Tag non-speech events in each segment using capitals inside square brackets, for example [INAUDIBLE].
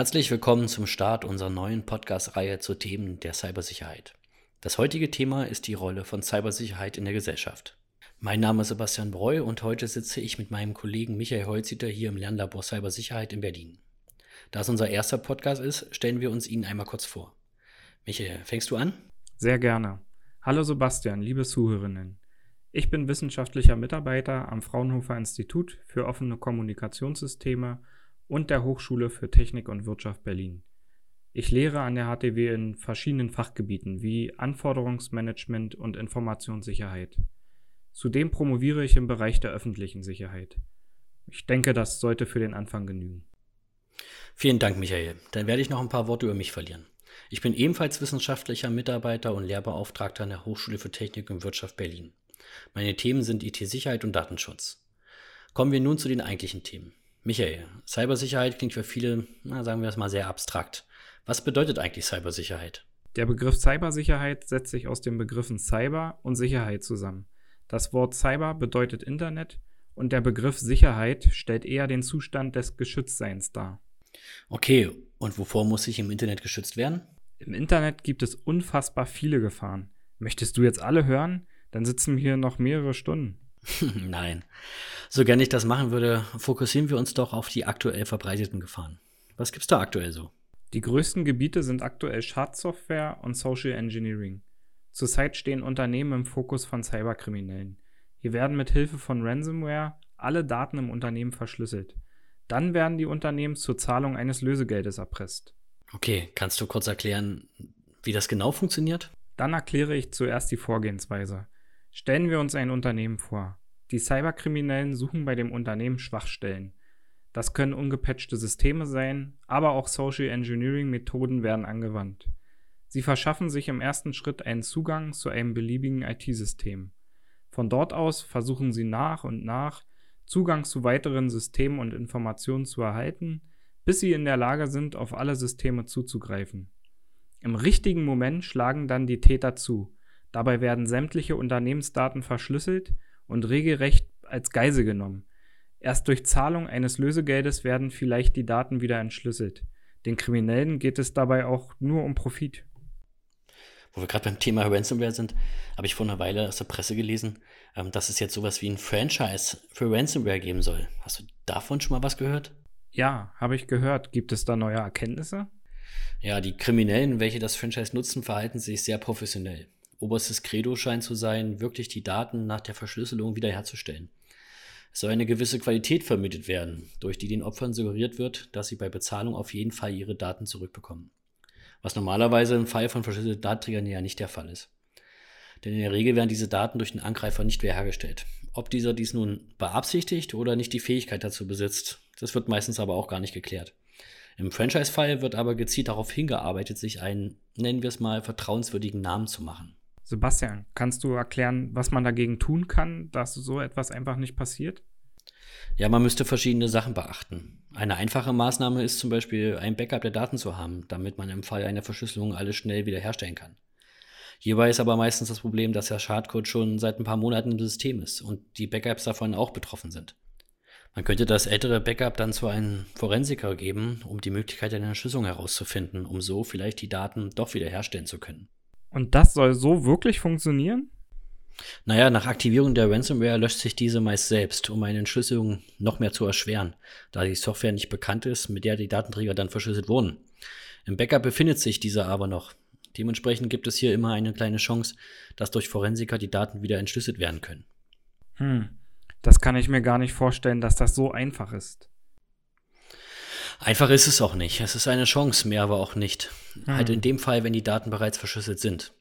Herzlich willkommen zum Start unserer neuen Podcast-Reihe zu Themen der Cybersicherheit. Das heutige Thema ist die Rolle von Cybersicherheit in der Gesellschaft. Mein Name ist Sebastian Breu und heute sitze ich mit meinem Kollegen Michael Holziter hier im Lernlabor Cybersicherheit in Berlin. Da es unser erster Podcast ist, stellen wir uns ihn einmal kurz vor. Michael, fängst du an? Sehr gerne. Hallo Sebastian, liebe Zuhörerinnen. Ich bin wissenschaftlicher Mitarbeiter am Fraunhofer Institut für offene Kommunikationssysteme und der Hochschule für Technik und Wirtschaft Berlin. Ich lehre an der HTW in verschiedenen Fachgebieten wie Anforderungsmanagement und Informationssicherheit. Zudem promoviere ich im Bereich der öffentlichen Sicherheit. Ich denke, das sollte für den Anfang genügen. Vielen Dank, Michael. Dann werde ich noch ein paar Worte über mich verlieren. Ich bin ebenfalls wissenschaftlicher Mitarbeiter und Lehrbeauftragter an der Hochschule für Technik und Wirtschaft Berlin. Meine Themen sind IT-Sicherheit und Datenschutz. Kommen wir nun zu den eigentlichen Themen. Michael, Cybersicherheit klingt für viele, na, sagen wir es mal, sehr abstrakt. Was bedeutet eigentlich Cybersicherheit? Der Begriff Cybersicherheit setzt sich aus den Begriffen Cyber und Sicherheit zusammen. Das Wort Cyber bedeutet Internet und der Begriff Sicherheit stellt eher den Zustand des Geschütztseins dar. Okay, und wovor muss ich im Internet geschützt werden? Im Internet gibt es unfassbar viele Gefahren. Möchtest du jetzt alle hören? Dann sitzen wir hier noch mehrere Stunden. [LAUGHS] Nein. So gern ich das machen würde, fokussieren wir uns doch auf die aktuell verbreiteten Gefahren. Was gibt's da aktuell so? Die größten Gebiete sind aktuell Schadsoftware und Social Engineering. Zurzeit stehen Unternehmen im Fokus von Cyberkriminellen. Hier werden mit Hilfe von Ransomware alle Daten im Unternehmen verschlüsselt. Dann werden die Unternehmen zur Zahlung eines Lösegeldes erpresst. Okay, kannst du kurz erklären, wie das genau funktioniert? Dann erkläre ich zuerst die Vorgehensweise. Stellen wir uns ein Unternehmen vor. Die Cyberkriminellen suchen bei dem Unternehmen Schwachstellen. Das können ungepatchte Systeme sein, aber auch Social Engineering Methoden werden angewandt. Sie verschaffen sich im ersten Schritt einen Zugang zu einem beliebigen IT-System. Von dort aus versuchen sie nach und nach Zugang zu weiteren Systemen und Informationen zu erhalten, bis sie in der Lage sind, auf alle Systeme zuzugreifen. Im richtigen Moment schlagen dann die Täter zu, Dabei werden sämtliche Unternehmensdaten verschlüsselt und regelrecht als Geisel genommen. Erst durch Zahlung eines Lösegeldes werden vielleicht die Daten wieder entschlüsselt. Den Kriminellen geht es dabei auch nur um Profit. Wo wir gerade beim Thema Ransomware sind, habe ich vor einer Weile aus der Presse gelesen, ähm, dass es jetzt sowas wie ein Franchise für Ransomware geben soll. Hast du davon schon mal was gehört? Ja, habe ich gehört. Gibt es da neue Erkenntnisse? Ja, die Kriminellen, welche das Franchise nutzen, verhalten sich sehr professionell oberstes Credo scheint zu sein, wirklich die Daten nach der Verschlüsselung wiederherzustellen. Es soll eine gewisse Qualität vermittelt werden, durch die den Opfern suggeriert wird, dass sie bei Bezahlung auf jeden Fall ihre Daten zurückbekommen. Was normalerweise im Fall von verschlüsselten Datenträgern ja nicht der Fall ist. Denn in der Regel werden diese Daten durch den Angreifer nicht wiederhergestellt. Ob dieser dies nun beabsichtigt oder nicht die Fähigkeit dazu besitzt, das wird meistens aber auch gar nicht geklärt. Im Franchise-Fall wird aber gezielt darauf hingearbeitet, sich einen, nennen wir es mal, vertrauenswürdigen Namen zu machen. Sebastian, kannst du erklären, was man dagegen tun kann, dass so etwas einfach nicht passiert? Ja, man müsste verschiedene Sachen beachten. Eine einfache Maßnahme ist zum Beispiel, ein Backup der Daten zu haben, damit man im Fall einer Verschlüsselung alles schnell wiederherstellen kann. Hierbei ist aber meistens das Problem, dass der Schadcode schon seit ein paar Monaten im System ist und die Backups davon auch betroffen sind. Man könnte das ältere Backup dann zu einem Forensiker geben, um die Möglichkeit einer Entschlüsselung herauszufinden, um so vielleicht die Daten doch wiederherstellen zu können. Und das soll so wirklich funktionieren? Naja, nach Aktivierung der Ransomware löscht sich diese meist selbst, um eine Entschlüsselung noch mehr zu erschweren, da die Software nicht bekannt ist, mit der die Datenträger dann verschlüsselt wurden. Im Backup befindet sich dieser aber noch. Dementsprechend gibt es hier immer eine kleine Chance, dass durch Forensiker die Daten wieder entschlüsselt werden können. Hm, das kann ich mir gar nicht vorstellen, dass das so einfach ist. Einfach ist es auch nicht. Es ist eine Chance, mehr aber auch nicht. Hm. Halt in dem Fall, wenn die Daten bereits verschlüsselt sind.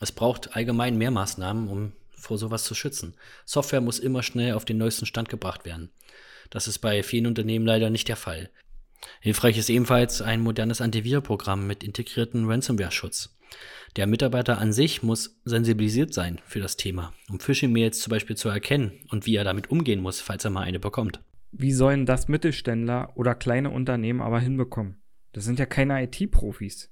Es braucht allgemein mehr Maßnahmen, um vor sowas zu schützen. Software muss immer schnell auf den neuesten Stand gebracht werden. Das ist bei vielen Unternehmen leider nicht der Fall. Hilfreich ist ebenfalls ein modernes Antivirenprogramm mit integriertem Ransomware-Schutz. Der Mitarbeiter an sich muss sensibilisiert sein für das Thema, um Phishing-Mails zum Beispiel zu erkennen und wie er damit umgehen muss, falls er mal eine bekommt. Wie sollen das Mittelständler oder kleine Unternehmen aber hinbekommen? Das sind ja keine IT-Profis.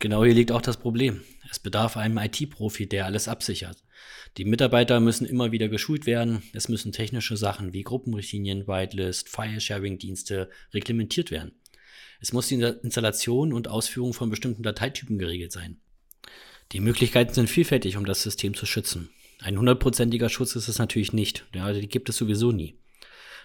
Genau hier liegt auch das Problem. Es bedarf einem IT-Profi, der alles absichert. Die Mitarbeiter müssen immer wieder geschult werden. Es müssen technische Sachen wie Gruppenrichtlinien, Whitelist, File-Sharing-Dienste reglementiert werden. Es muss die Installation und Ausführung von bestimmten Dateitypen geregelt sein. Die Möglichkeiten sind vielfältig, um das System zu schützen. Ein hundertprozentiger Schutz ist es natürlich nicht, ja, die gibt es sowieso nie.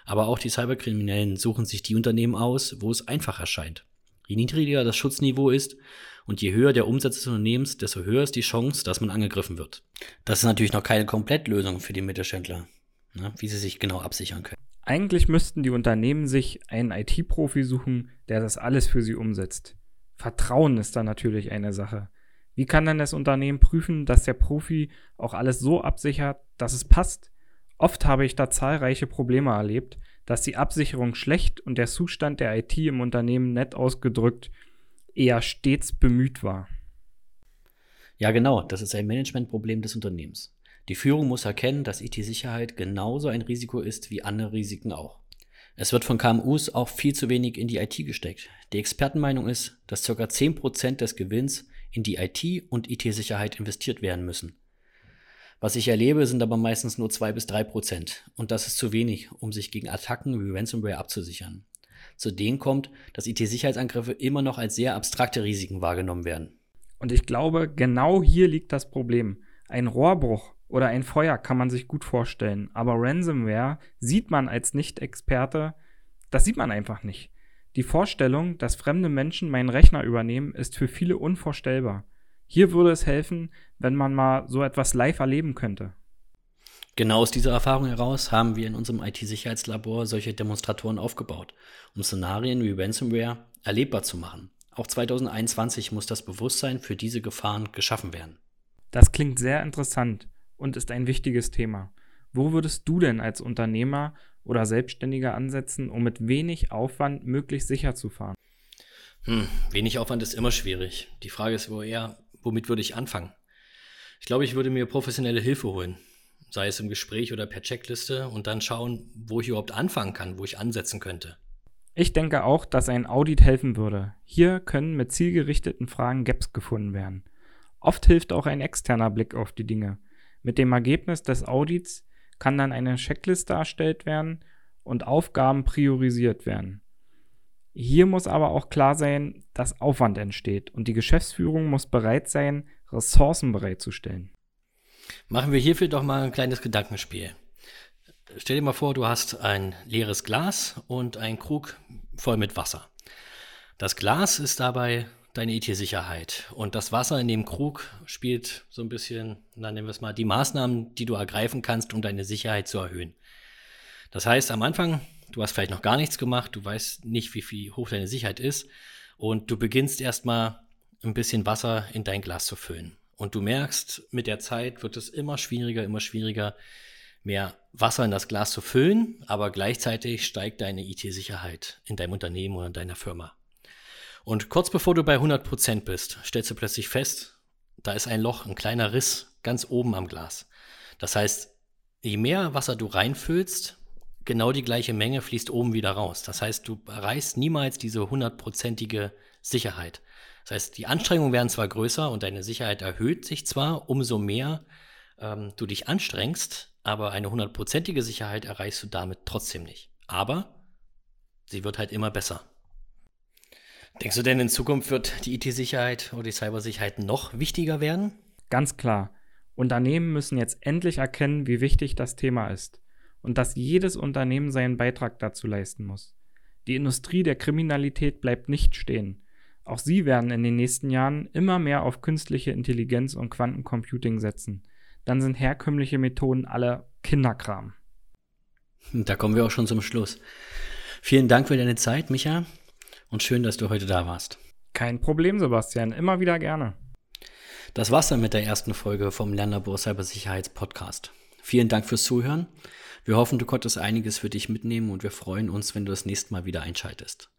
Aber auch die Cyberkriminellen suchen sich die Unternehmen aus, wo es einfach erscheint. Je niedriger das Schutzniveau ist und je höher der Umsatz des Unternehmens, desto höher ist die Chance, dass man angegriffen wird. Das ist natürlich noch keine Komplettlösung für die Mittelständler, ne, wie sie sich genau absichern können. Eigentlich müssten die Unternehmen sich einen IT-Profi suchen, der das alles für sie umsetzt. Vertrauen ist da natürlich eine Sache. Wie kann dann das Unternehmen prüfen, dass der Profi auch alles so absichert, dass es passt? Oft habe ich da zahlreiche Probleme erlebt, dass die Absicherung schlecht und der Zustand der IT im Unternehmen nett ausgedrückt eher stets bemüht war. Ja, genau, das ist ein Managementproblem des Unternehmens. Die Führung muss erkennen, dass IT-Sicherheit genauso ein Risiko ist wie andere Risiken auch. Es wird von KMUs auch viel zu wenig in die IT gesteckt. Die Expertenmeinung ist, dass ca. 10% des Gewinns in die IT und IT-Sicherheit investiert werden müssen. Was ich erlebe, sind aber meistens nur zwei bis drei Prozent. Und das ist zu wenig, um sich gegen Attacken wie Ransomware abzusichern. Zudem kommt, dass IT-Sicherheitsangriffe immer noch als sehr abstrakte Risiken wahrgenommen werden. Und ich glaube, genau hier liegt das Problem. Ein Rohrbruch oder ein Feuer kann man sich gut vorstellen, aber Ransomware sieht man als Nicht-Experte, das sieht man einfach nicht. Die Vorstellung, dass fremde Menschen meinen Rechner übernehmen, ist für viele unvorstellbar. Hier würde es helfen, wenn man mal so etwas live erleben könnte. Genau aus dieser Erfahrung heraus haben wir in unserem IT-Sicherheitslabor solche Demonstratoren aufgebaut, um Szenarien wie Ransomware erlebbar zu machen. Auch 2021 muss das Bewusstsein für diese Gefahren geschaffen werden. Das klingt sehr interessant und ist ein wichtiges Thema. Wo würdest du denn als Unternehmer oder Selbstständiger ansetzen, um mit wenig Aufwand möglichst sicher zu fahren? Hm, wenig Aufwand ist immer schwierig. Die Frage ist wo eher, womit würde ich anfangen? Ich glaube, ich würde mir professionelle Hilfe holen, sei es im Gespräch oder per Checkliste und dann schauen, wo ich überhaupt anfangen kann, wo ich ansetzen könnte. Ich denke auch, dass ein Audit helfen würde. Hier können mit zielgerichteten Fragen Gaps gefunden werden. Oft hilft auch ein externer Blick auf die Dinge. Mit dem Ergebnis des Audits kann dann eine Checkliste erstellt werden und Aufgaben priorisiert werden. Hier muss aber auch klar sein, dass Aufwand entsteht und die Geschäftsführung muss bereit sein, Ressourcen bereitzustellen. Machen wir hierfür doch mal ein kleines Gedankenspiel. Stell dir mal vor, du hast ein leeres Glas und einen Krug voll mit Wasser. Das Glas ist dabei deine IT-Sicherheit und das Wasser in dem Krug spielt so ein bisschen, dann nennen wir es mal, die Maßnahmen, die du ergreifen kannst, um deine Sicherheit zu erhöhen. Das heißt, am Anfang du hast vielleicht noch gar nichts gemacht, du weißt nicht, wie viel hoch deine Sicherheit ist und du beginnst erstmal ein bisschen Wasser in dein Glas zu füllen. Und du merkst, mit der Zeit wird es immer schwieriger, immer schwieriger, mehr Wasser in das Glas zu füllen, aber gleichzeitig steigt deine IT-Sicherheit in deinem Unternehmen oder in deiner Firma. Und kurz bevor du bei 100% bist, stellst du plötzlich fest, da ist ein Loch, ein kleiner Riss ganz oben am Glas. Das heißt, je mehr Wasser du reinfüllst, genau die gleiche Menge fließt oben wieder raus. Das heißt, du erreichst niemals diese hundertprozentige Sicherheit. Das heißt, die Anstrengungen werden zwar größer und deine Sicherheit erhöht sich zwar, umso mehr ähm, du dich anstrengst, aber eine hundertprozentige Sicherheit erreichst du damit trotzdem nicht. Aber sie wird halt immer besser. Denkst du denn in Zukunft wird die IT-Sicherheit oder die Cybersicherheit noch wichtiger werden? Ganz klar. Unternehmen müssen jetzt endlich erkennen, wie wichtig das Thema ist und dass jedes Unternehmen seinen Beitrag dazu leisten muss. Die Industrie der Kriminalität bleibt nicht stehen. Auch sie werden in den nächsten Jahren immer mehr auf künstliche Intelligenz und Quantencomputing setzen. Dann sind herkömmliche Methoden alle Kinderkram. Da kommen wir auch schon zum Schluss. Vielen Dank für deine Zeit, Micha, und schön, dass du heute da warst. Kein Problem, Sebastian, immer wieder gerne. Das war's dann mit der ersten Folge vom Lernlabor Cybersicherheitspodcast. Vielen Dank fürs Zuhören. Wir hoffen, du konntest einiges für dich mitnehmen und wir freuen uns, wenn du das nächste Mal wieder einschaltest.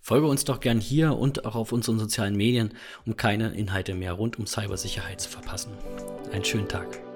Folge uns doch gern hier und auch auf unseren sozialen Medien, um keine Inhalte mehr rund um Cybersicherheit zu verpassen. Einen schönen Tag.